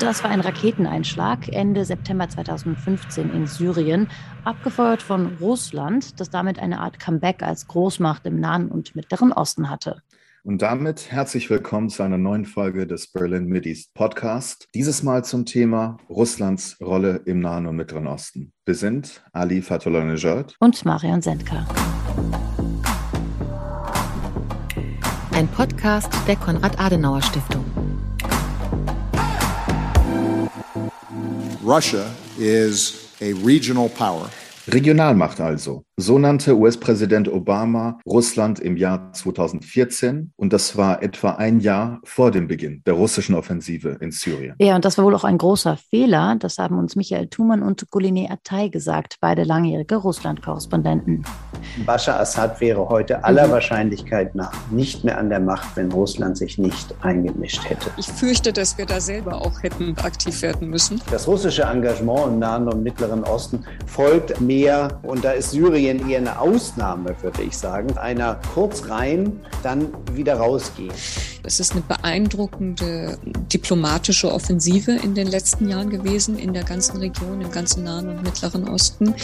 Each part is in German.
Das war ein Raketeneinschlag Ende September 2015 in Syrien, abgefeuert von Russland, das damit eine Art Comeback als Großmacht im Nahen und Mittleren Osten hatte. Und damit herzlich willkommen zu einer neuen Folge des Berlin Mideast Podcast. Dieses Mal zum Thema Russlands Rolle im Nahen und Mittleren Osten. Wir sind Ali Fatullah und Marian Sendka. Ein Podcast der Konrad-Adenauer-Stiftung. Regionalmacht also. So nannte US-Präsident Obama Russland im Jahr 2014 und das war etwa ein Jahr vor dem Beginn der russischen Offensive in Syrien. Ja, und das war wohl auch ein großer Fehler. Das haben uns Michael Thumann und Guline Atay gesagt, beide langjährige Russland-Korrespondenten. Bashar Assad wäre heute aller Wahrscheinlichkeit nach nicht mehr an der Macht, wenn Russland sich nicht eingemischt hätte. Ich fürchte, dass wir da selber auch hätten aktiv werden müssen. Das russische Engagement im Nahen und Mittleren Osten folgt mehr und da ist Syrien Syrien eher eine Ausnahme, würde ich sagen. Einer kurz rein, dann wieder rausgehen. Es ist eine beeindruckende diplomatische Offensive in den letzten Jahren gewesen, in der ganzen Region, im ganzen Nahen und Mittleren Osten,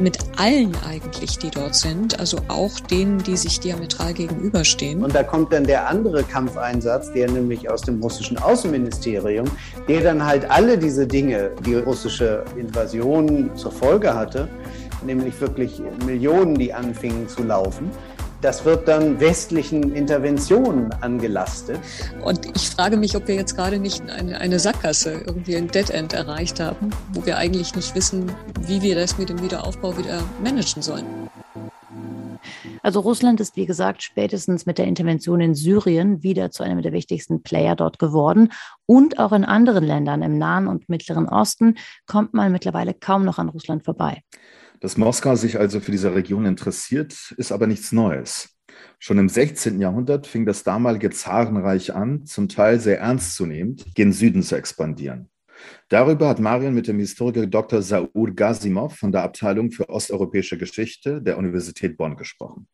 mit allen eigentlich, die dort sind, also auch denen, die sich diametral gegenüberstehen. Und da kommt dann der andere Kampfeinsatz, der nämlich aus dem russischen Außenministerium, der dann halt alle diese Dinge, die russische Invasion zur Folge hatte, nämlich wirklich Millionen, die anfingen zu laufen. Das wird dann westlichen Interventionen angelastet. Und ich frage mich, ob wir jetzt gerade nicht eine, eine Sackgasse, irgendwie ein Dead End erreicht haben, wo wir eigentlich nicht wissen, wie wir das mit dem Wiederaufbau wieder managen sollen. Also Russland ist, wie gesagt, spätestens mit der Intervention in Syrien wieder zu einem der wichtigsten Player dort geworden. Und auch in anderen Ländern im Nahen und Mittleren Osten kommt man mittlerweile kaum noch an Russland vorbei. Dass Moskau sich also für diese Region interessiert, ist aber nichts Neues. Schon im 16. Jahrhundert fing das damalige Zarenreich an, zum Teil sehr ernstzunehmend, gen Süden zu expandieren. Darüber hat Marian mit dem Historiker Dr. Saur Gasimov von der Abteilung für osteuropäische Geschichte der Universität Bonn gesprochen.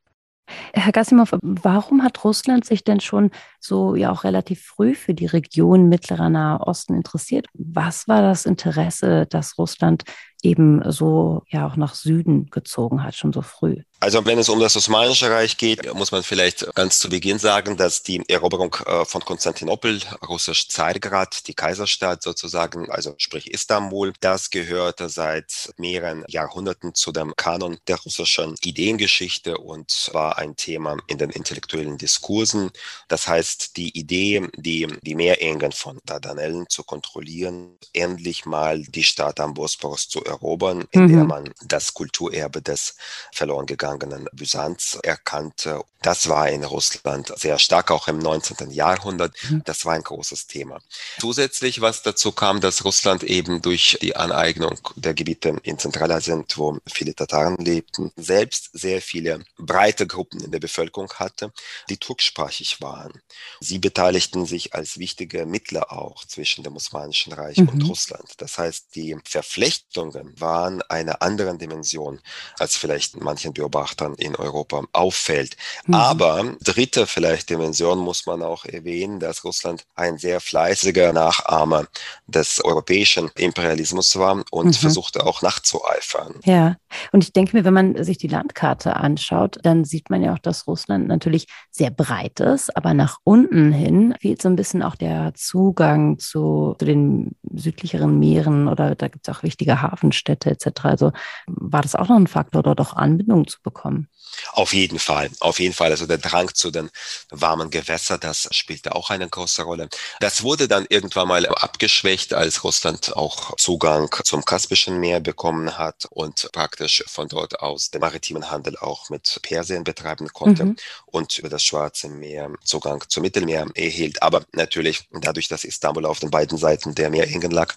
Herr Gasimov, warum hat Russland sich denn schon so ja auch relativ früh für die Region Mittlerer Nahe Osten interessiert? Was war das Interesse, dass Russland eben so ja auch nach Süden gezogen hat, schon so früh. Also wenn es um das Osmanische Reich geht, muss man vielleicht ganz zu Beginn sagen, dass die Eroberung äh, von Konstantinopel, russisch Zargrad, die Kaiserstadt sozusagen, also sprich Istanbul, das gehörte seit mehreren Jahrhunderten zu dem Kanon der russischen Ideengeschichte und war ein Thema in den intellektuellen Diskursen. Das heißt, die Idee, die, die Meerengen von Dardanellen zu kontrollieren, endlich mal die Stadt am Bosporus zu erobern, in mhm. der man das Kulturerbe des verloren gegangenen Byzanz erkannte. Das war in Russland sehr stark, auch im 19. Jahrhundert. Mhm. Das war ein großes Thema. Zusätzlich, was dazu kam, dass Russland eben durch die Aneignung der Gebiete in Zentralasien, wo viele Tataren lebten, selbst sehr viele breite Gruppen in der Bevölkerung hatte, die turksprachig waren. Sie beteiligten sich als wichtige Mittler auch zwischen dem Osmanischen Reich mhm. und Russland. Das heißt, die Verflechtungen waren einer anderen Dimension, als vielleicht manchen Beobachtern in Europa auffällt. Mhm. Aber dritte vielleicht Dimension muss man auch erwähnen, dass Russland ein sehr fleißiger Nachahmer des europäischen Imperialismus war und mhm. versuchte auch nachzueifern. Ja, und ich denke mir, wenn man sich die Landkarte anschaut, dann sieht man ja auch, dass Russland natürlich sehr breit ist, aber nach unten hin fehlt so ein bisschen auch der Zugang zu, zu den südlicheren Meeren oder da gibt es auch wichtige Hafen Städte etc. Also war das auch noch ein Faktor, dort auch Anbindung zu bekommen? Auf jeden Fall, auf jeden Fall. Also der Drang zu den warmen Gewässern, das spielte auch eine große Rolle. Das wurde dann irgendwann mal abgeschwächt, als Russland auch Zugang zum Kaspischen Meer bekommen hat und praktisch von dort aus den maritimen Handel auch mit Persien betreiben konnte mhm. und über das Schwarze Meer Zugang zum Mittelmeer erhielt. Aber natürlich dadurch, dass Istanbul auf den beiden Seiten der Meerengen lag,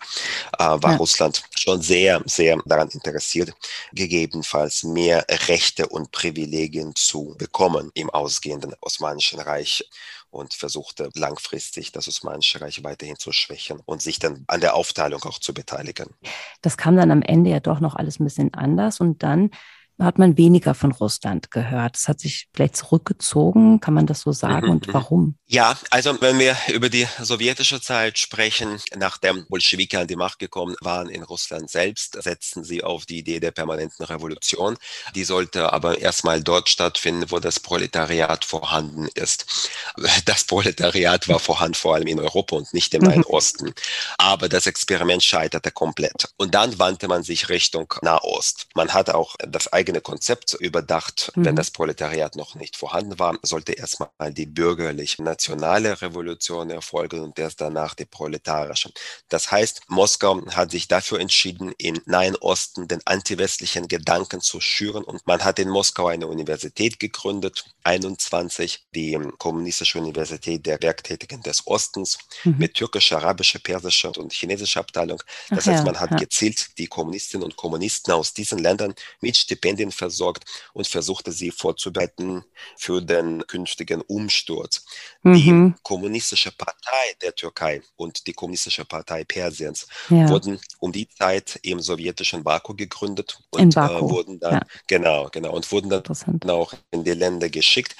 äh, war ja. Russland schon sehr, sehr daran interessiert, gegebenenfalls mehr Rechte und Privilegien zu bekommen im ausgehenden Osmanischen Reich und versuchte langfristig das Osmanische Reich weiterhin zu schwächen und sich dann an der Aufteilung auch zu beteiligen. Das kam dann am Ende ja doch noch alles ein bisschen anders und dann hat man weniger von Russland gehört. Es hat sich vielleicht zurückgezogen, kann man das so sagen? Mhm, Und mhm. warum? Ja, also wenn wir über die sowjetische Zeit sprechen, nachdem Bolschewiki an die Macht gekommen waren in Russland selbst, setzten sie auf die Idee der permanenten Revolution. Die sollte aber erstmal dort stattfinden, wo das Proletariat vorhanden ist. Das Proletariat war vorhanden vor allem in Europa und nicht im Nahen Osten. Aber das Experiment scheiterte komplett. Und dann wandte man sich Richtung Nahost. Man hat auch das eigene Konzept überdacht. Mhm. Wenn das Proletariat noch nicht vorhanden war, sollte erstmal die bürgerlich-nationale Revolution erfolgen und erst danach die proletarische. Das heißt, Moskau hat sich dafür entschieden, im Nahen Osten den antiwestlichen Gedanken zu schüren und man hat in Moskau eine Universität gegründet, 21, die Kommunistische Universität der Werktätigen des Ostens Mhm. mit türkischer, arabischer, persischer und chinesischer Abteilung. Das Ach heißt, ja, man hat ja. gezielt die Kommunistinnen und Kommunisten aus diesen Ländern mit Stipendien versorgt und versuchte sie vorzubereiten für den künftigen Umsturz. Die Mhm. kommunistische Partei der Türkei und die kommunistische Partei Persiens Ja. wurden um die Zeit im sowjetischen Baku gegründet In und Baku, Äh, wurden dann ja. genau genau und wurden dann auch in die Länder geschickt.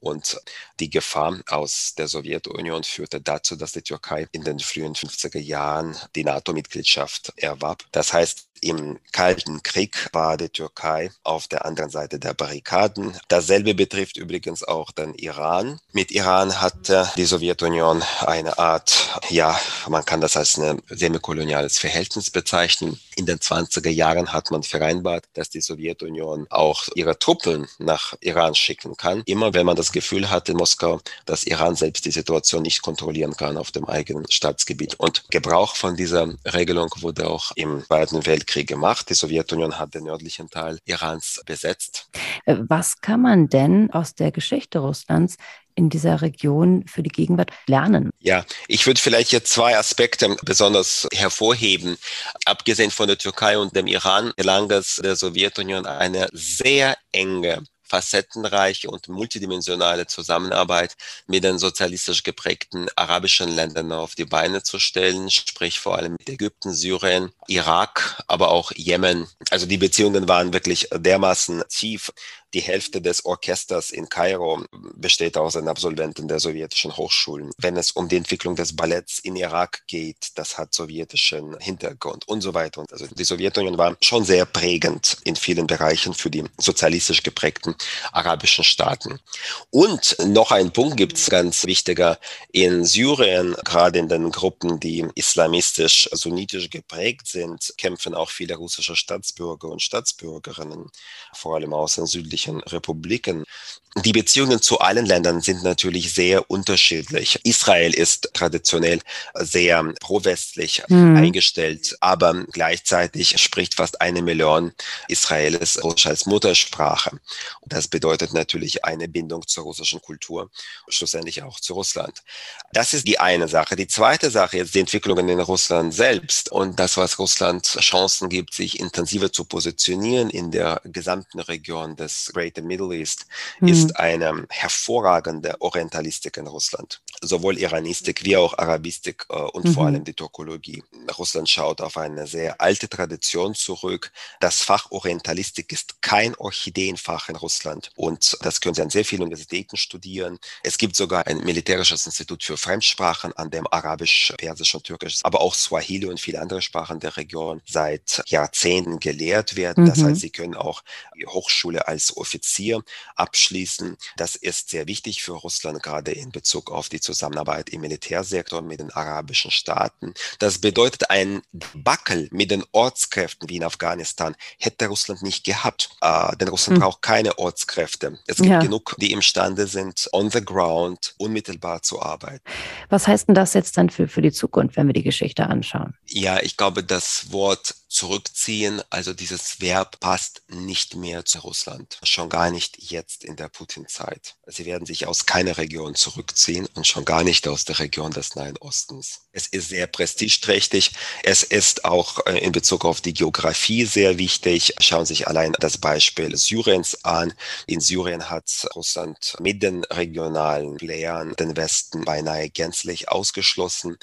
Und die Gefahr aus der Sowjetunion führte dazu, dass die Türkei in den frühen 50er Jahren die NATO-Mitgliedschaft erwarb. Das heißt, im Kalten Krieg war die Türkei auf der anderen Seite der Barrikaden. Dasselbe betrifft übrigens auch den Iran. Mit Iran hatte die Sowjetunion eine Art, ja, man kann das als ein semikoloniales Verhältnis bezeichnen. In den 20er Jahren hat man vereinbart, dass die Sowjetunion auch ihre Truppen nach Iran schicken kann. Immer wenn man das Gefühl hat in Moskau, dass Iran selbst die Situation nicht kontrollieren kann auf dem eigenen Staatsgebiet. Und Gebrauch von dieser Regelung wurde auch im Zweiten Weltkrieg gemacht. Die Sowjetunion hat den nördlichen Teil Irans besetzt. Was kann man denn aus der Geschichte Russlands in dieser Region für die Gegenwart lernen? Ja, ich würde vielleicht hier zwei Aspekte besonders hervorheben. Abgesehen von der Türkei und dem Iran gelang es der Sowjetunion eine sehr enge facettenreiche und multidimensionale Zusammenarbeit mit den sozialistisch geprägten arabischen Ländern auf die Beine zu stellen, sprich vor allem mit Ägypten, Syrien, Irak, aber auch Jemen. Also die Beziehungen waren wirklich dermaßen tief. Die Hälfte des Orchesters in Kairo besteht aus den Absolventen der sowjetischen Hochschulen. Wenn es um die Entwicklung des Balletts in Irak geht, das hat sowjetischen Hintergrund und so weiter. Also die Sowjetunion war schon sehr prägend in vielen Bereichen für die sozialistisch geprägten arabischen Staaten. Und noch ein Punkt gibt es ganz wichtiger. In Syrien, gerade in den Gruppen, die islamistisch-sunnitisch geprägt sind, kämpfen auch viele russische Staatsbürger und Staatsbürgerinnen, vor allem aus den südlichen Republiken. Die Beziehungen zu allen Ländern sind natürlich sehr unterschiedlich. Israel ist traditionell sehr pro-westlich Hm. eingestellt, aber gleichzeitig spricht fast eine Million Israelis Russisch als Muttersprache. Und das bedeutet natürlich eine Bindung zur russischen Kultur, schlussendlich auch zu Russland. Das ist die eine Sache. Die zweite Sache ist die Entwicklungen in Russland selbst und das, was Russland Chancen gibt, sich intensiver zu positionieren in der gesamten Region des Greater Middle East, Hm. ist eine hervorragende Orientalistik in Russland. Sowohl Iranistik wie auch Arabistik äh, und vor Mhm. allem die Türkologie. Russland schaut auf eine sehr alte Tradition zurück. Das Fach Orientalistik ist kein Orchideenfach in Russland und das können Sie an sehr vielen Universitäten studieren. Es gibt sogar ein militärisches Institut für Fremdsprachen, an dem Arabisch, Persisch und Türkisch, aber auch Swahili und viele andere Sprachen der Region seit Jahrzehnten gelehrt werden. Das Mhm. heißt, Sie können auch die Hochschule als Offizier abschließen. Das ist sehr wichtig für Russland, gerade in Bezug auf die Zusammenarbeit im Militärsektor mit den arabischen Staaten. Das bedeutet, ein Debakel mit den Ortskräften wie in Afghanistan hätte Russland nicht gehabt. Äh, denn Russland Hm. braucht keine Ortskräfte. Es gibt Ja. genug, die imstande sind, on the ground unmittelbar zu arbeiten. Was heißt denn das jetzt dann für, für die Zukunft, wenn wir die Geschichte anschauen? Ja, ich glaube, das Wort zurückziehen, also dieses Verb passt nicht mehr zu Russland. Schon gar nicht jetzt in der Putin-Zeit. Sie werden sich aus keiner Region zurückziehen und schon gar nicht aus der Region des Nahen Ostens. Es ist sehr prestigeträchtig. Es ist auch äh, in Bezug auf die Geografie sehr wichtig. Schauen Sie sich allein das Beispiel Syriens an. In Syrien hat Russland mit den regionalen Playern den Westen beinahe gänzlich ausgeschlossen.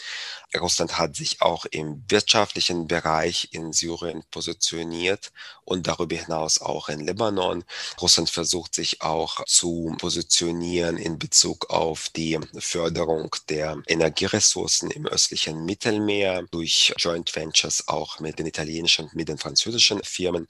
Russland hat sich auch im wirtschaftlichen Bereich in Syrien positioniert und darüber hinaus auch in Libanon. Russland versucht sich auch zu positionieren in Bezug auf die Förderung der Energieressourcen im östlichen Mittelmeer durch Joint Ventures auch mit den italienischen und mit den französischen Firmen.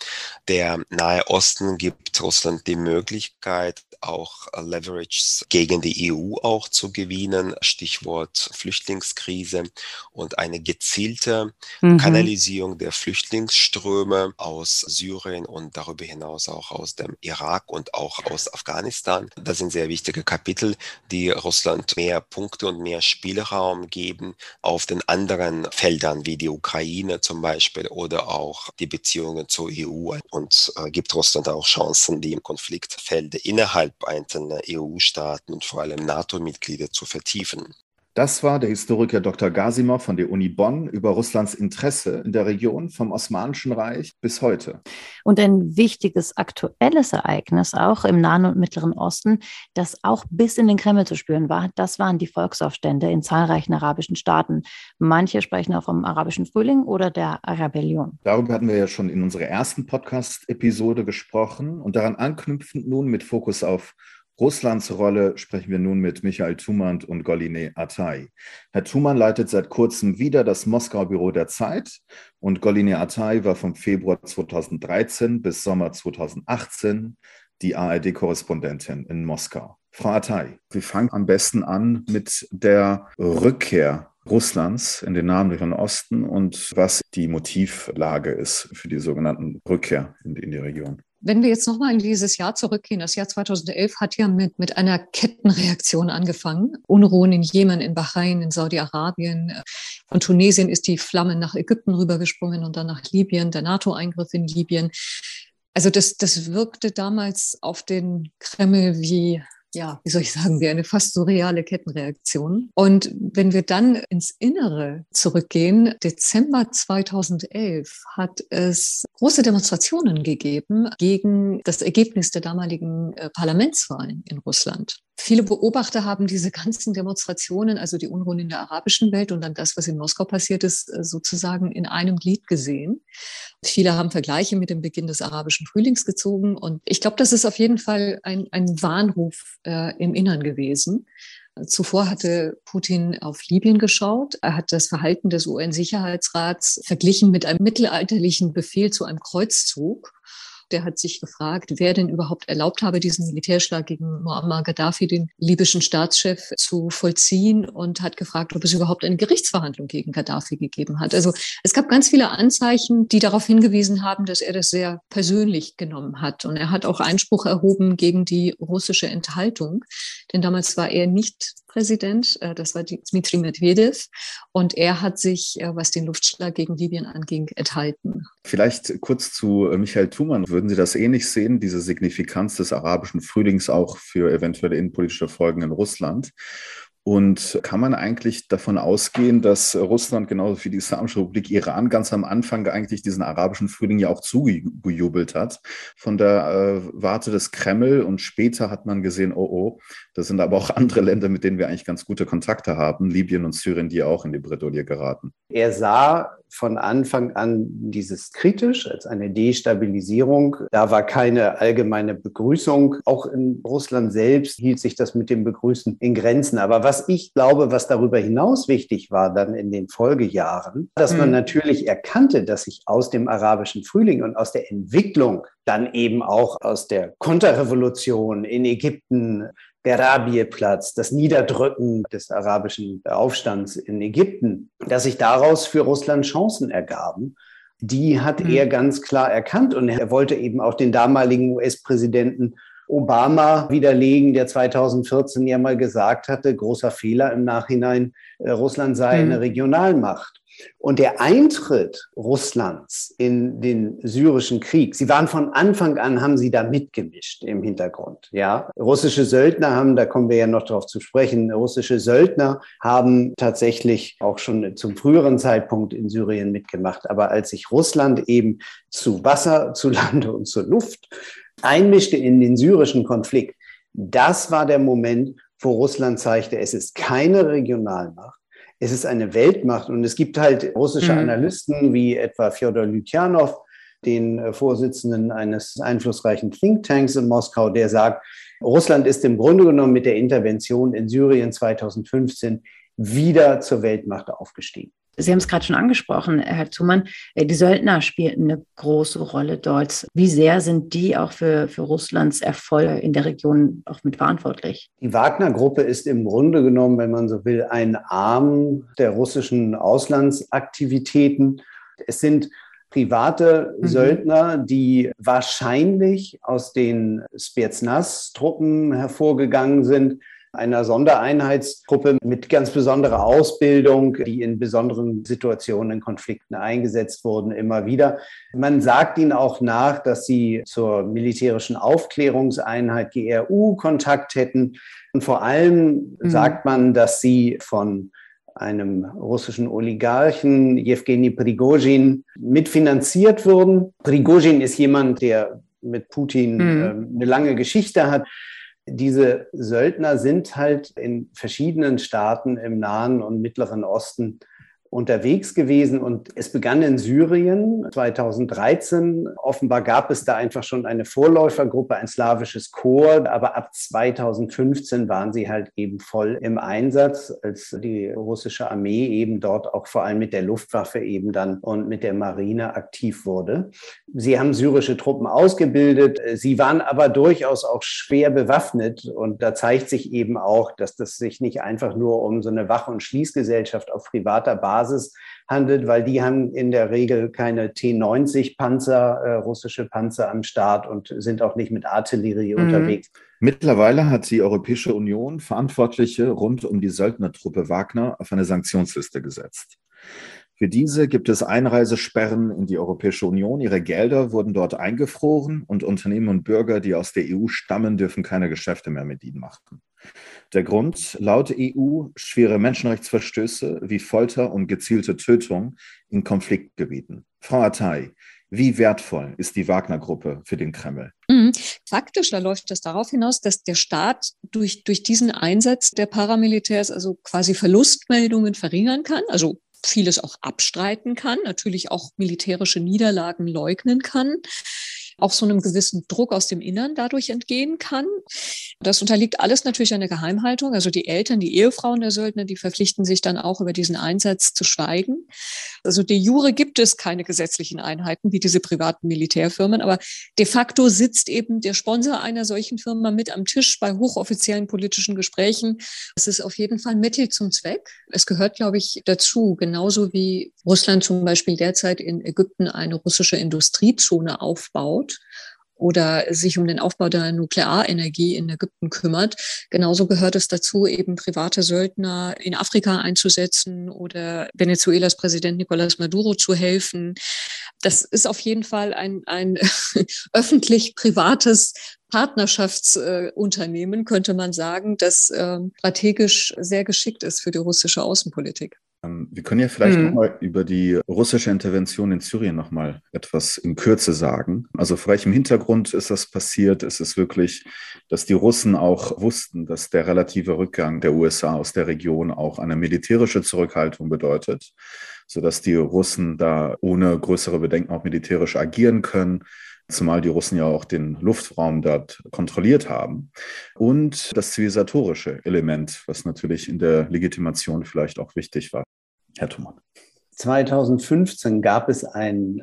Der Nahe Osten gibt Russland die Möglichkeit, auch Leverages gegen die EU auch zu gewinnen. Stichwort Flüchtlingskrise und eine gezielte mhm. Kanalisierung der Flüchtlingsströme aus Syrien und darüber hinaus auch aus dem Irak und auch aus Afghanistan. Das sind sehr wichtige Kapitel, die Russland mehr Punkte und mehr Spielraum geben auf den anderen Feldern wie die Ukraine zum Beispiel oder auch die Beziehungen zur EU und äh, gibt Russland auch Chancen, die Konfliktfelder innerhalb einzelner EU-Staaten und vor allem NATO-Mitglieder zu vertiefen. Das war der Historiker Dr. Gasimov von der Uni Bonn über Russlands Interesse in der Region vom Osmanischen Reich bis heute. Und ein wichtiges aktuelles Ereignis auch im Nahen und Mittleren Osten, das auch bis in den Kreml zu spüren war, das waren die Volksaufstände in zahlreichen arabischen Staaten. Manche sprechen auch vom arabischen Frühling oder der Rebellion. Darüber hatten wir ja schon in unserer ersten Podcast-Episode gesprochen und daran anknüpfend nun mit Fokus auf Russlands Rolle sprechen wir nun mit Michael Thumand und Goline Atay. Herr Thumann leitet seit kurzem wieder das Moskauer Büro der Zeit und Goline Atay war vom Februar 2013 bis Sommer 2018 die ARD-Korrespondentin in Moskau. Frau Atay, wir fangen am besten an mit der Rückkehr Russlands in den Nahen Osten und was die Motivlage ist für die sogenannten Rückkehr in die Region. Wenn wir jetzt nochmal in dieses Jahr zurückgehen, das Jahr 2011 hat ja mit, mit einer Kettenreaktion angefangen. Unruhen in Jemen, in Bahrain, in Saudi-Arabien. Von Tunesien ist die Flamme nach Ägypten rübergesprungen und dann nach Libyen, der NATO-Eingriff in Libyen. Also das, das wirkte damals auf den Kreml wie ja, wie soll ich sagen, wie eine fast surreale Kettenreaktion. Und wenn wir dann ins Innere zurückgehen, Dezember 2011 hat es große Demonstrationen gegeben gegen das Ergebnis der damaligen äh, Parlamentswahlen in Russland. Viele Beobachter haben diese ganzen Demonstrationen, also die Unruhen in der arabischen Welt und dann das, was in Moskau passiert ist, äh, sozusagen in einem Glied gesehen. Viele haben Vergleiche mit dem Beginn des arabischen Frühlings gezogen. Und ich glaube, das ist auf jeden Fall ein, ein Warnruf äh, im Innern gewesen. Zuvor hatte Putin auf Libyen geschaut. Er hat das Verhalten des UN-Sicherheitsrats verglichen mit einem mittelalterlichen Befehl zu einem Kreuzzug der hat sich gefragt, wer denn überhaupt erlaubt habe, diesen Militärschlag gegen Muammar Gaddafi, den libyschen Staatschef, zu vollziehen und hat gefragt, ob es überhaupt eine Gerichtsverhandlung gegen Gaddafi gegeben hat. Also es gab ganz viele Anzeichen, die darauf hingewiesen haben, dass er das sehr persönlich genommen hat. Und er hat auch Einspruch erhoben gegen die russische Enthaltung, denn damals war er nicht Präsident, äh, das war Dmitri Medvedev, und er hat sich, äh, was den Luftschlag gegen Libyen anging, enthalten. Vielleicht kurz zu äh, Michael Thumann. Würden Sie das ähnlich sehen, diese Signifikanz des arabischen Frühlings auch für eventuelle innenpolitische Folgen in Russland? Und kann man eigentlich davon ausgehen, dass Russland genauso wie die Islamische Republik Iran ganz am Anfang eigentlich diesen arabischen Frühling ja auch zugejubelt hat von der äh, Warte des Kreml und später hat man gesehen, oh oh, das sind aber auch andere Länder, mit denen wir eigentlich ganz gute Kontakte haben, Libyen und Syrien, die auch in die Bredouille geraten. Er sah von Anfang an dieses kritisch als eine Destabilisierung. Da war keine allgemeine Begrüßung. Auch in Russland selbst hielt sich das mit dem Begrüßen in Grenzen. Aber was ich glaube, was darüber hinaus wichtig war dann in den Folgejahren, dass man mhm. natürlich erkannte, dass sich aus dem arabischen Frühling und aus der Entwicklung dann eben auch aus der Konterrevolution in Ägypten, der Rabieplatz, das Niederdrücken des arabischen Aufstands in Ägypten, dass sich daraus für Russland Chancen ergaben. Die hat mhm. er ganz klar erkannt und er wollte eben auch den damaligen US-Präsidenten Obama widerlegen, der 2014 ja mal gesagt hatte, großer Fehler im Nachhinein, äh, Russland sei mhm. eine Regionalmacht. Und der Eintritt Russlands in den syrischen Krieg, sie waren von Anfang an, haben sie da mitgemischt im Hintergrund. Ja, russische Söldner haben, da kommen wir ja noch darauf zu sprechen, russische Söldner haben tatsächlich auch schon zum früheren Zeitpunkt in Syrien mitgemacht. Aber als sich Russland eben zu Wasser, zu Lande und zur Luft einmischte in den syrischen Konflikt, das war der Moment, wo Russland zeigte, es ist keine Regionalmacht, es ist eine Weltmacht und es gibt halt russische mhm. Analysten wie etwa Fjodor Lytjanov, den äh, Vorsitzenden eines einflussreichen Thinktanks in Moskau, der sagt, Russland ist im Grunde genommen mit der Intervention in Syrien 2015 wieder zur Weltmacht aufgestiegen. Sie haben es gerade schon angesprochen, Herr Thumann, äh, die Söldner spielten eine große Rolle dort. Wie sehr sind die auch für, für Russlands Erfolg in der Region auch mit verantwortlich? Die Wagner-Gruppe ist im Grunde genommen, wenn man so will, ein Arm der russischen Auslandsaktivitäten. Es sind private mhm. Söldner, die wahrscheinlich aus den Spetsnaz-Truppen hervorgegangen sind, einer Sondereinheitsgruppe mit ganz besonderer Ausbildung, die in besonderen Situationen in Konflikten eingesetzt wurden, immer wieder. Man sagt ihnen auch nach, dass sie zur militärischen Aufklärungseinheit GRU Kontakt hätten. Und vor allem mhm. sagt man, dass sie von einem russischen Oligarchen, Jewgeni Prigozhin, mitfinanziert wurden. Prigozhin ist jemand, der mit Putin mhm. äh, eine lange Geschichte hat diese Söldner sind halt in verschiedenen Staaten im Nahen und Mittleren Osten unterwegs gewesen und es begann in Syrien 2013. Offenbar gab es da einfach schon eine Vorläufergruppe, ein slawisches Chor, aber ab 2015 waren sie halt eben voll im Einsatz, als die russische Armee eben dort auch vor allem mit der Luftwaffe eben dann und mit der Marine aktiv wurde. Sie haben syrische Truppen ausgebildet, sie waren aber durchaus auch schwer bewaffnet und da zeigt sich eben auch, dass das sich nicht einfach nur um so eine Wach- und Schließgesellschaft auf privater Basis Basis handelt, weil die haben in der Regel keine T-90-Panzer, äh, russische Panzer am Start und sind auch nicht mit Artillerie mhm. unterwegs. Mittlerweile hat die Europäische Union Verantwortliche rund um die Söldnertruppe Wagner auf eine Sanktionsliste gesetzt. Für diese gibt es Einreisesperren in die Europäische Union. Ihre Gelder wurden dort eingefroren und Unternehmen und Bürger, die aus der EU stammen, dürfen keine Geschäfte mehr mit ihnen machen. Der Grund laut EU schwere Menschenrechtsverstöße wie Folter und gezielte Tötung in Konfliktgebieten. Frau Attai, wie wertvoll ist die Wagner-Gruppe für den Kreml? Mhm. Faktisch, da läuft es darauf hinaus, dass der Staat durch, durch diesen Einsatz der Paramilitärs also quasi Verlustmeldungen verringern kann, also vieles auch abstreiten kann, natürlich auch militärische Niederlagen leugnen kann auch so einem gewissen Druck aus dem Innern dadurch entgehen kann. Das unterliegt alles natürlich einer Geheimhaltung. Also die Eltern, die Ehefrauen der Söldner, die verpflichten sich dann auch über diesen Einsatz zu schweigen. Also de jure gibt es keine gesetzlichen Einheiten wie diese privaten Militärfirmen, aber de facto sitzt eben der Sponsor einer solchen Firma mit am Tisch bei hochoffiziellen politischen Gesprächen. Es ist auf jeden Fall Mittel zum Zweck. Es gehört, glaube ich, dazu, genauso wie Russland zum Beispiel derzeit in Ägypten eine russische Industriezone aufbaut oder sich um den Aufbau der Nuklearenergie in Ägypten kümmert. Genauso gehört es dazu, eben private Söldner in Afrika einzusetzen oder Venezuelas Präsident Nicolás Maduro zu helfen. Das ist auf jeden Fall ein, ein öffentlich-privates Partnerschaftsunternehmen, könnte man sagen, das äh, strategisch sehr geschickt ist für die russische Außenpolitik. Ähm, wir können ja vielleicht mhm. nochmal über die russische Intervention in Syrien nochmal etwas in Kürze sagen. Also vor welchem Hintergrund ist das passiert? Ist es wirklich, dass die Russen auch wussten, dass der relative Rückgang der USA aus der Region auch eine militärische Zurückhaltung bedeutet, sodass die Russen da ohne größere Bedenken auch militärisch agieren können? zumal die Russen ja auch den Luftraum dort kontrolliert haben. Und das zivilisatorische Element, was natürlich in der Legitimation vielleicht auch wichtig war. Herr Thumann. 2015 gab es ein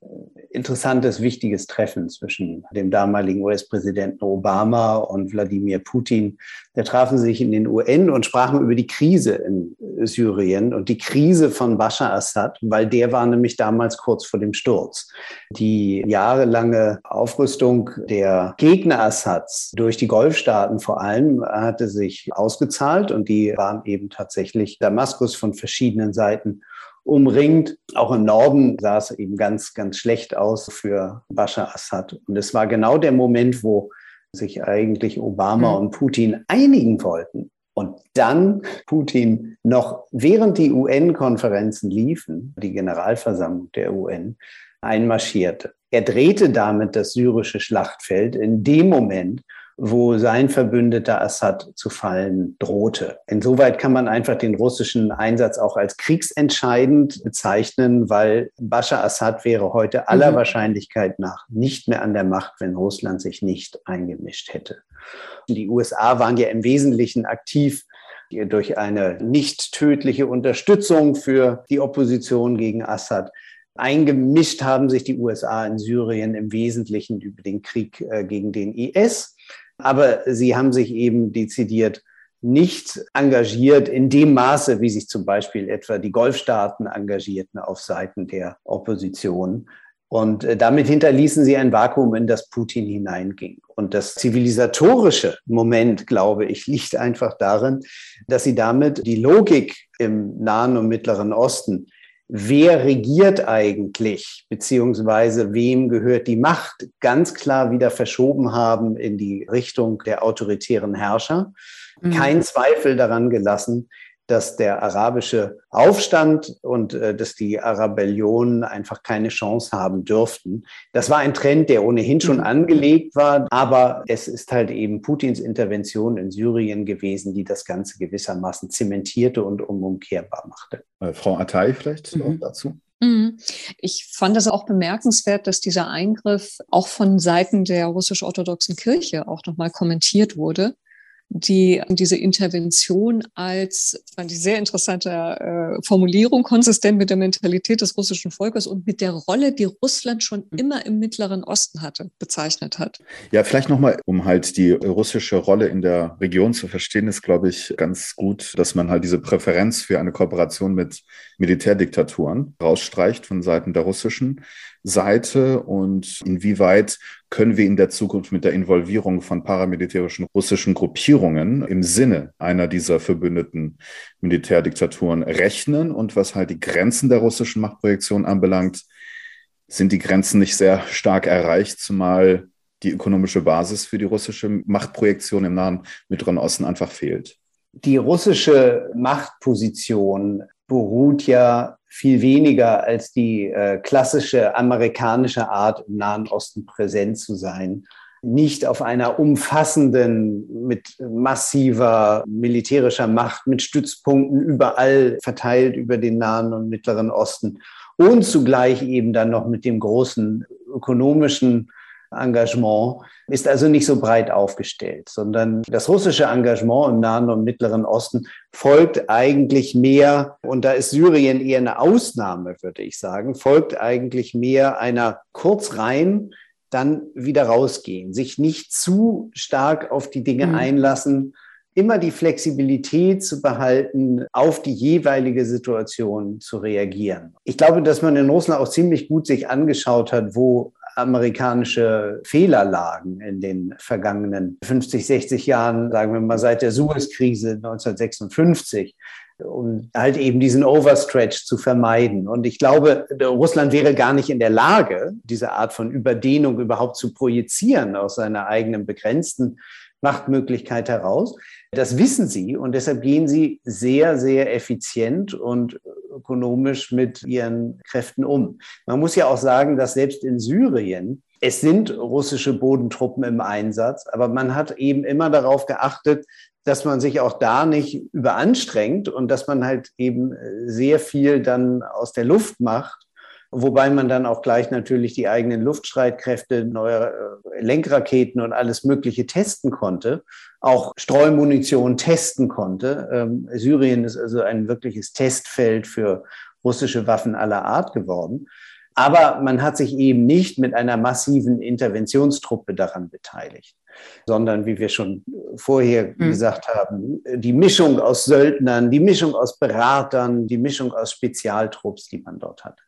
interessantes, wichtiges Treffen zwischen dem damaligen US-Präsidenten Obama und Wladimir Putin. Da trafen sie sich in den UN und sprachen über die Krise in Syrien und die Krise von Bashar Assad, weil der war nämlich damals kurz vor dem Sturz. Die jahrelange Aufrüstung der Gegner Assads durch die Golfstaaten vor allem hatte sich ausgezahlt und die waren eben tatsächlich Damaskus von verschiedenen Seiten umringt. Auch im Norden sah es eben ganz, ganz schlecht aus für Bashar Assad. Und es war genau der Moment, wo sich eigentlich Obama mhm. und Putin einigen wollten. Und dann Putin noch während die UN-Konferenzen liefen, die Generalversammlung der UN, einmarschierte. Er drehte damit das syrische Schlachtfeld in dem Moment, wo sein Verbündeter Assad zu fallen drohte. Insoweit kann man einfach den russischen Einsatz auch als kriegsentscheidend bezeichnen, weil Bashar Assad wäre heute aller mhm. Wahrscheinlichkeit nach nicht mehr an der Macht, wenn Russland sich nicht eingemischt hätte. Die USA waren ja im Wesentlichen aktiv durch eine nicht tödliche Unterstützung für die Opposition gegen Assad. Eingemischt haben sich die USA in Syrien im Wesentlichen über den Krieg äh, gegen den IS. Aber sie haben sich eben dezidiert nicht engagiert in dem Maße, wie sich zum Beispiel etwa die Golfstaaten engagierten auf Seiten der Opposition. Und äh, damit hinterließen sie ein Vakuum, in das Putin hineinging. Und das zivilisatorische Moment, glaube ich, liegt einfach darin, dass sie damit die Logik im Nahen und Mittleren Osten wer regiert eigentlich, beziehungsweise wem gehört die Macht, ganz klar wieder verschoben haben in die Richtung der autoritären Herrscher. Mhm. Kein Zweifel daran gelassen, dass der arabische Aufstand und äh, dass die Arabellionen einfach keine Chance haben dürften. Das war ein Trend, der ohnehin schon mhm. angelegt war, aber es ist halt eben Putins Intervention in Syrien gewesen, die das Ganze gewissermaßen zementierte und unumkehrbar machte. Äh, Frau Attai vielleicht mhm. dazu? Mhm. Ich fand es auch bemerkenswert, dass dieser Eingriff auch von Seiten der russisch-orthodoxen Kirche auch nochmal kommentiert wurde die diese Intervention als, fand ich sehr interessante äh, Formulierung, konsistent mit der Mentalität des russischen Volkes und mit der Rolle, die Russland schon mhm. immer im Mittleren Osten hatte, bezeichnet hat. Ja, vielleicht nochmal, um halt die russische Rolle in der Region zu verstehen, ist, glaube ich, ganz gut, dass man halt diese Präferenz für eine Kooperation mit Militärdiktaturen rausstreicht von Seiten der russischen Seite und inwieweit können wir in der Zukunft mit der Involvierung von paramilitärischen russischen Gruppierungen im Sinne einer dieser verbündeten Militärdiktaturen rechnen und was halt die Grenzen der russischen Machtprojektion anbelangt, sind die Grenzen nicht sehr stark erreicht, zumal die ökonomische Basis für die russische Machtprojektion im Nahen Mittleren Osten einfach fehlt. Die russische Machtposition beruht ja viel weniger als die äh, klassische amerikanische Art, im Nahen Osten präsent zu sein. Nicht auf einer umfassenden, mit massiver militärischer Macht, mit Stützpunkten überall verteilt über den Nahen und Mittleren Osten und zugleich eben dann noch mit dem großen ökonomischen Engagement ist also nicht so breit aufgestellt, sondern das russische Engagement im Nahen und Mittleren Osten folgt eigentlich mehr, und da ist Syrien eher eine Ausnahme, würde ich sagen, folgt eigentlich mehr einer kurz rein, dann wieder rausgehen, sich nicht zu stark auf die Dinge mhm. einlassen, immer die Flexibilität zu behalten, auf die jeweilige Situation zu reagieren. Ich glaube, dass man in Russland auch ziemlich gut sich angeschaut hat, wo amerikanische Fehler lagen in den vergangenen 50, 60 Jahren, sagen wir mal seit der Suez-Krise 1956 um halt eben diesen Overstretch zu vermeiden. Und ich glaube, Russland wäre gar nicht in der Lage, diese Art von Überdehnung überhaupt zu projizieren aus seiner eigenen begrenzten Machtmöglichkeit heraus. Das wissen sie und deshalb gehen sie sehr, sehr effizient und ökonomisch mit ihren Kräften um. Man muss ja auch sagen, dass selbst in Syrien es sind russische Bodentruppen im Einsatz, aber man hat eben immer darauf geachtet, dass man sich auch da nicht überanstrengt und dass man halt eben sehr viel dann aus der Luft macht wobei man dann auch gleich natürlich die eigenen Luftstreitkräfte, neue äh, Lenkraketen und alles Mögliche testen konnte, auch Streumunition testen konnte. Ähm, Syrien ist also ein wirkliches Testfeld für russische Waffen aller Art geworden. Aber man hat sich eben nicht mit einer massiven Interventionstruppe daran beteiligt, sondern wie wir schon vorher mhm. gesagt haben, die Mischung aus Söldnern, die Mischung aus Beratern, die Mischung aus Spezialtrupps, die man dort hat.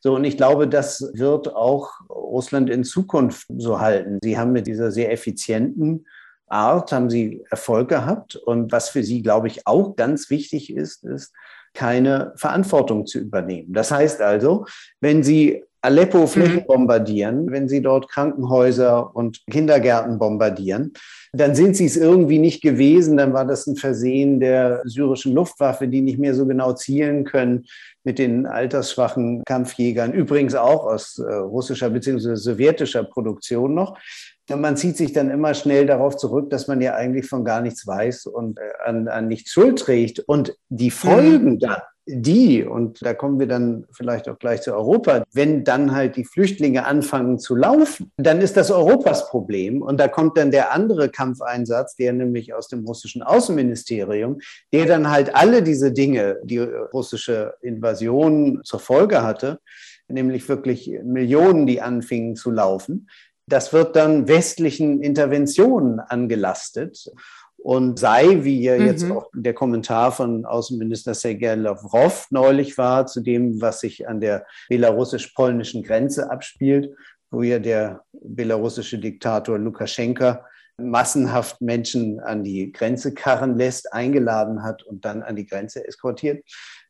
So, und ich glaube, das wird auch Russland in Zukunft so halten. Sie haben mit dieser sehr effizienten Art, haben sie Erfolg gehabt. Und was für sie, glaube ich, auch ganz wichtig ist, ist, keine Verantwortung zu übernehmen. Das heißt also, wenn Sie Aleppo. Flächen mhm. bombardieren, wenn sie dort Krankenhäuser und Kindergärten bombardieren, dann sind sie es irgendwie nicht gewesen. Dann war das ein Versehen der syrischen Luftwaffe, die nicht mehr so genau zielen können mit den altersschwachen Kampfjägern, übrigens auch aus äh, russischer bzw. sowjetischer Produktion noch. Und man zieht sich dann immer schnell darauf zurück, dass man ja eigentlich von gar nichts weiß und äh, an, an nichts Schuld trägt. Und die Folgen mhm. dann, die, und da kommen wir dann vielleicht auch gleich zu Europa, wenn dann halt die Flüchtlinge anfangen zu laufen, dann ist das Europas Problem. Und da kommt dann der andere Kampfeinsatz, der nämlich aus dem russischen Außenministerium, der dann halt alle diese Dinge, die russische Invasion zur Folge hatte, nämlich wirklich Millionen, die anfingen zu laufen, das wird dann westlichen Interventionen angelastet und sei, wie ja jetzt mhm. auch der Kommentar von Außenminister Sergei Lavrov neulich war, zu dem, was sich an der belarussisch-polnischen Grenze abspielt, wo ja der belarussische Diktator Lukaschenka massenhaft Menschen an die Grenze karren lässt, eingeladen hat und dann an die Grenze eskortiert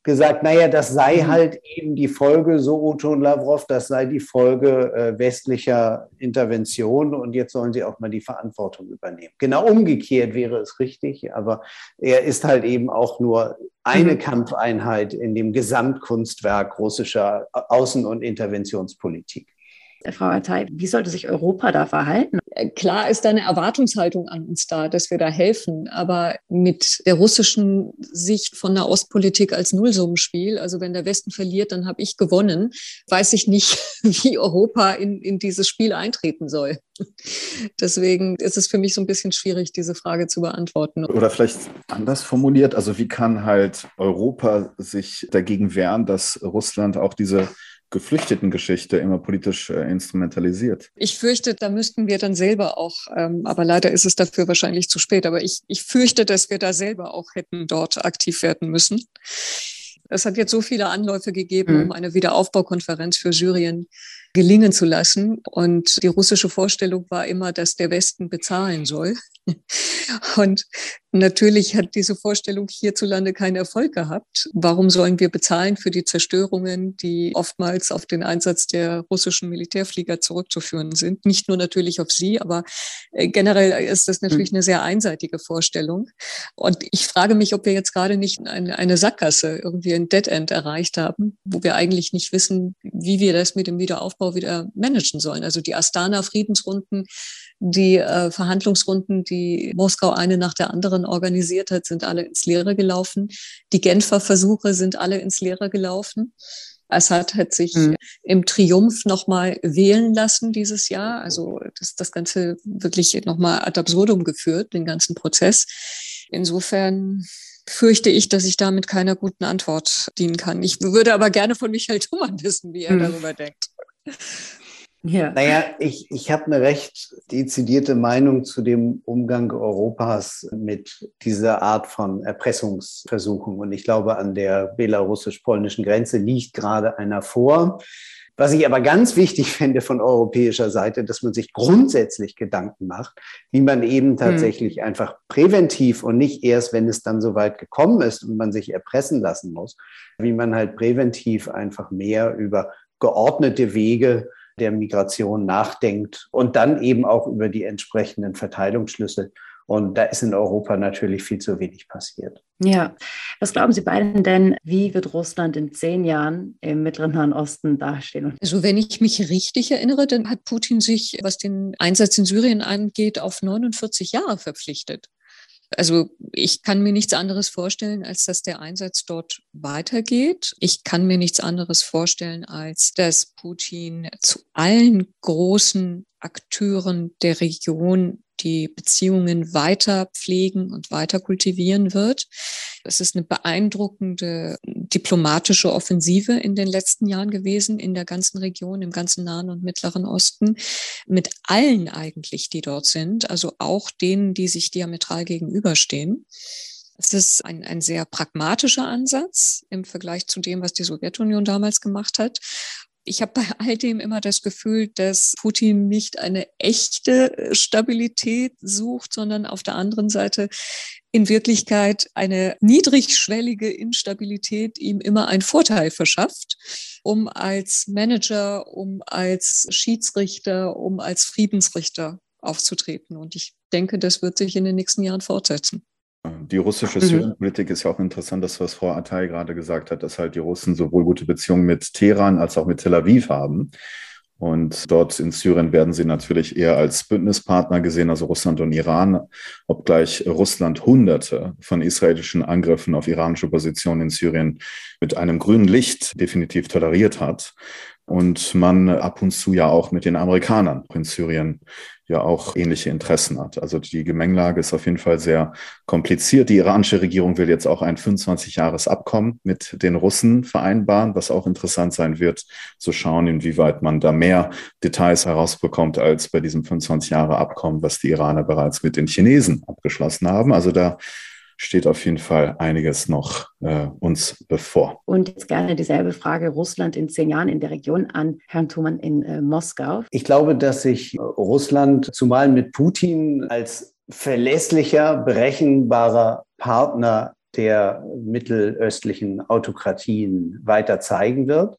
gesagt, naja, das sei mhm. halt eben die Folge, so Otto und Lavrov, das sei die Folge äh, westlicher Intervention und jetzt sollen sie auch mal die Verantwortung übernehmen. Genau umgekehrt wäre es richtig, aber er ist halt eben auch nur eine mhm. Kampfeinheit in dem Gesamtkunstwerk russischer Außen- und Interventionspolitik. Frau Attai, wie sollte sich Europa da verhalten? Äh, klar ist da eine Erwartungshaltung an uns da, dass wir da helfen. Aber mit der russischen Sicht von der Ostpolitik als Nullsummenspiel, also wenn der Westen verliert, dann habe ich gewonnen, weiß ich nicht, wie Europa in, in dieses Spiel eintreten soll. Deswegen ist es für mich so ein bisschen schwierig, diese Frage zu beantworten. Oder vielleicht anders formuliert, also wie kann halt Europa sich dagegen wehren, dass Russland auch diese Geflüchtetengeschichte immer politisch äh, instrumentalisiert. Ich fürchte, da müssten wir dann selber auch, ähm, aber leider ist es dafür wahrscheinlich zu spät, aber ich, ich fürchte, dass wir da selber auch hätten dort aktiv werden müssen. Es hat jetzt so viele Anläufe gegeben, mhm. um eine Wiederaufbaukonferenz für Syrien gelingen zu lassen. Und die russische Vorstellung war immer, dass der Westen bezahlen soll. Und natürlich hat diese Vorstellung hierzulande keinen Erfolg gehabt. Warum sollen wir bezahlen für die Zerstörungen, die oftmals auf den Einsatz der russischen Militärflieger zurückzuführen sind? Nicht nur natürlich auf sie, aber äh, generell ist das natürlich hm. eine sehr einseitige Vorstellung. Und ich frage mich, ob wir jetzt gerade nicht eine, eine Sackgasse, irgendwie ein Dead End erreicht haben, wo wir eigentlich nicht wissen, wie wir das mit dem Wiederaufbau wieder managen sollen. Also die Astana-Friedensrunden die äh, Verhandlungsrunden, die Moskau eine nach der anderen organisiert hat, sind alle ins Leere gelaufen. Die Genfer Versuche sind alle ins Leere gelaufen. Assad hat sich mhm. im Triumph nochmal wählen lassen dieses Jahr. Also das, das Ganze wirklich nochmal ad absurdum geführt, den ganzen Prozess. Insofern fürchte ich, dass ich da mit keiner guten Antwort dienen kann. Ich würde aber gerne von Michael Thumann wissen, wie er mhm. darüber denkt. Ja. Naja, ich, ich habe eine recht dezidierte Meinung zu dem Umgang Europas mit dieser Art von Erpressungsversuchen. Und ich glaube, an der belarussisch-polnischen Grenze liegt gerade einer vor. Was ich aber ganz wichtig finde von europäischer Seite, dass man sich grundsätzlich Gedanken macht, wie man eben hm. tatsächlich mhm. einfach präventiv und nicht erst, wenn es dann so weit gekommen ist und man sich erpressen lassen muss, wie man halt präventiv einfach mehr über geordnete Wege der Migration nachdenkt und dann eben auch über die entsprechenden Verteilungsschlüssel. Und da ist in Europa natürlich viel zu wenig passiert. Ja, was glauben Sie beiden denn, wie wird Russland in zehn Jahren im Mittleren Nahen Osten dastehen? Also wenn ich mich richtig erinnere, dann hat Putin sich, was den Einsatz in Syrien angeht, auf 49 Jahre verpflichtet. Also ich kann mir nichts anderes vorstellen, als dass der Einsatz dort weitergeht. Ich kann mir nichts anderes vorstellen, als dass Putin zu allen großen Akteuren der Region die Beziehungen weiter pflegen und weiter kultivieren wird. Es ist eine beeindruckende diplomatische Offensive in den letzten Jahren gewesen in der ganzen Region, im ganzen Nahen und Mittleren Osten, mit allen eigentlich, die dort sind, also auch denen, die sich diametral gegenüberstehen. Es ist ein, ein sehr pragmatischer Ansatz im Vergleich zu dem, was die Sowjetunion damals gemacht hat ich habe bei all dem immer das Gefühl, dass Putin nicht eine echte Stabilität sucht, sondern auf der anderen Seite in Wirklichkeit eine niedrigschwellige Instabilität ihm immer einen Vorteil verschafft, um als Manager, um als Schiedsrichter, um als Friedensrichter aufzutreten. Und ich denke, das wird sich in den nächsten Jahren fortsetzen. Die russische mhm. Syrienpolitik ist ja auch interessant, das, was Frau Atay gerade gesagt hat, dass halt die Russen sowohl gute Beziehungen mit Teheran als auch mit Tel Aviv haben. Und dort in Syrien werden sie natürlich eher als Bündnispartner gesehen, also Russland und Iran, obgleich Russland Hunderte von israelischen Angriffen auf iranische Positionen in Syrien mit einem grünen Licht definitiv toleriert hat und man ab und zu ja auch mit den Amerikanern in Syrien ja auch ähnliche Interessen hat. Also die Gemengelage ist auf jeden Fall sehr kompliziert. Die iranische Regierung will jetzt auch ein 25-Jahres-Abkommen mit den Russen vereinbaren, was auch interessant sein wird, zu schauen, inwieweit man da mehr Details herausbekommt als bei diesem 25-Jahre-Abkommen, was die Iraner bereits mit den Chinesen abgeschlossen haben. Also da steht auf jeden Fall einiges noch äh, uns bevor. Und jetzt gerne dieselbe Frage Russland in zehn Jahren in der Region an Herrn Thumann in äh, Moskau. Ich glaube, dass sich Russland zumal mit Putin als verlässlicher, berechenbarer Partner der mittelöstlichen Autokratien weiter zeigen wird.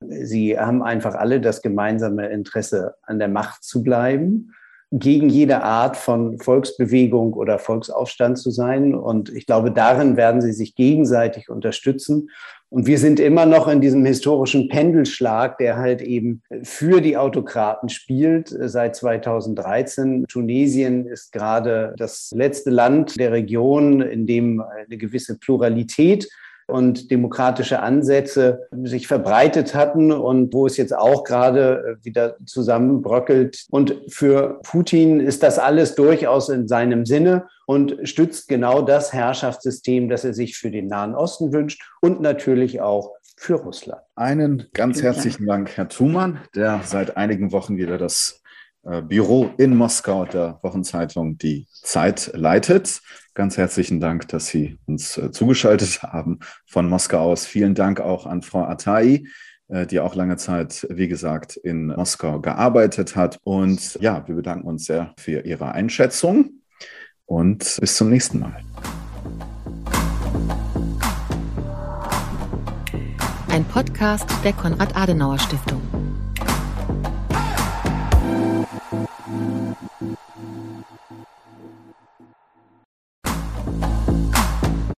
Sie haben einfach alle das gemeinsame Interesse, an der Macht zu bleiben gegen jede Art von Volksbewegung oder Volksaufstand zu sein. Und ich glaube, darin werden sie sich gegenseitig unterstützen. Und wir sind immer noch in diesem historischen Pendelschlag, der halt eben für die Autokraten spielt seit 2013. Tunesien ist gerade das letzte Land der Region, in dem eine gewisse Pluralität und demokratische Ansätze sich verbreitet hatten und wo es jetzt auch gerade äh, wieder zusammenbröckelt. Und für Putin ist das alles durchaus in seinem Sinne und stützt genau das Herrschaftssystem, das er sich für den Nahen Osten wünscht und natürlich auch für Russland. Einen ganz herzlichen Dank, Herr Thumann, der seit einigen Wochen wieder das Büro in Moskau der Wochenzeitung Die Zeit leitet. Ganz herzlichen Dank, dass Sie uns äh, zugeschaltet haben von Moskau aus. Vielen Dank auch an Frau Atai, äh, die auch lange Zeit, wie gesagt, in Moskau gearbeitet hat. Und ja, wir bedanken uns sehr für Ihre Einschätzung und bis zum nächsten Mal. Ein Podcast der Konrad-Adenauer-Stiftung. Mm-hmm.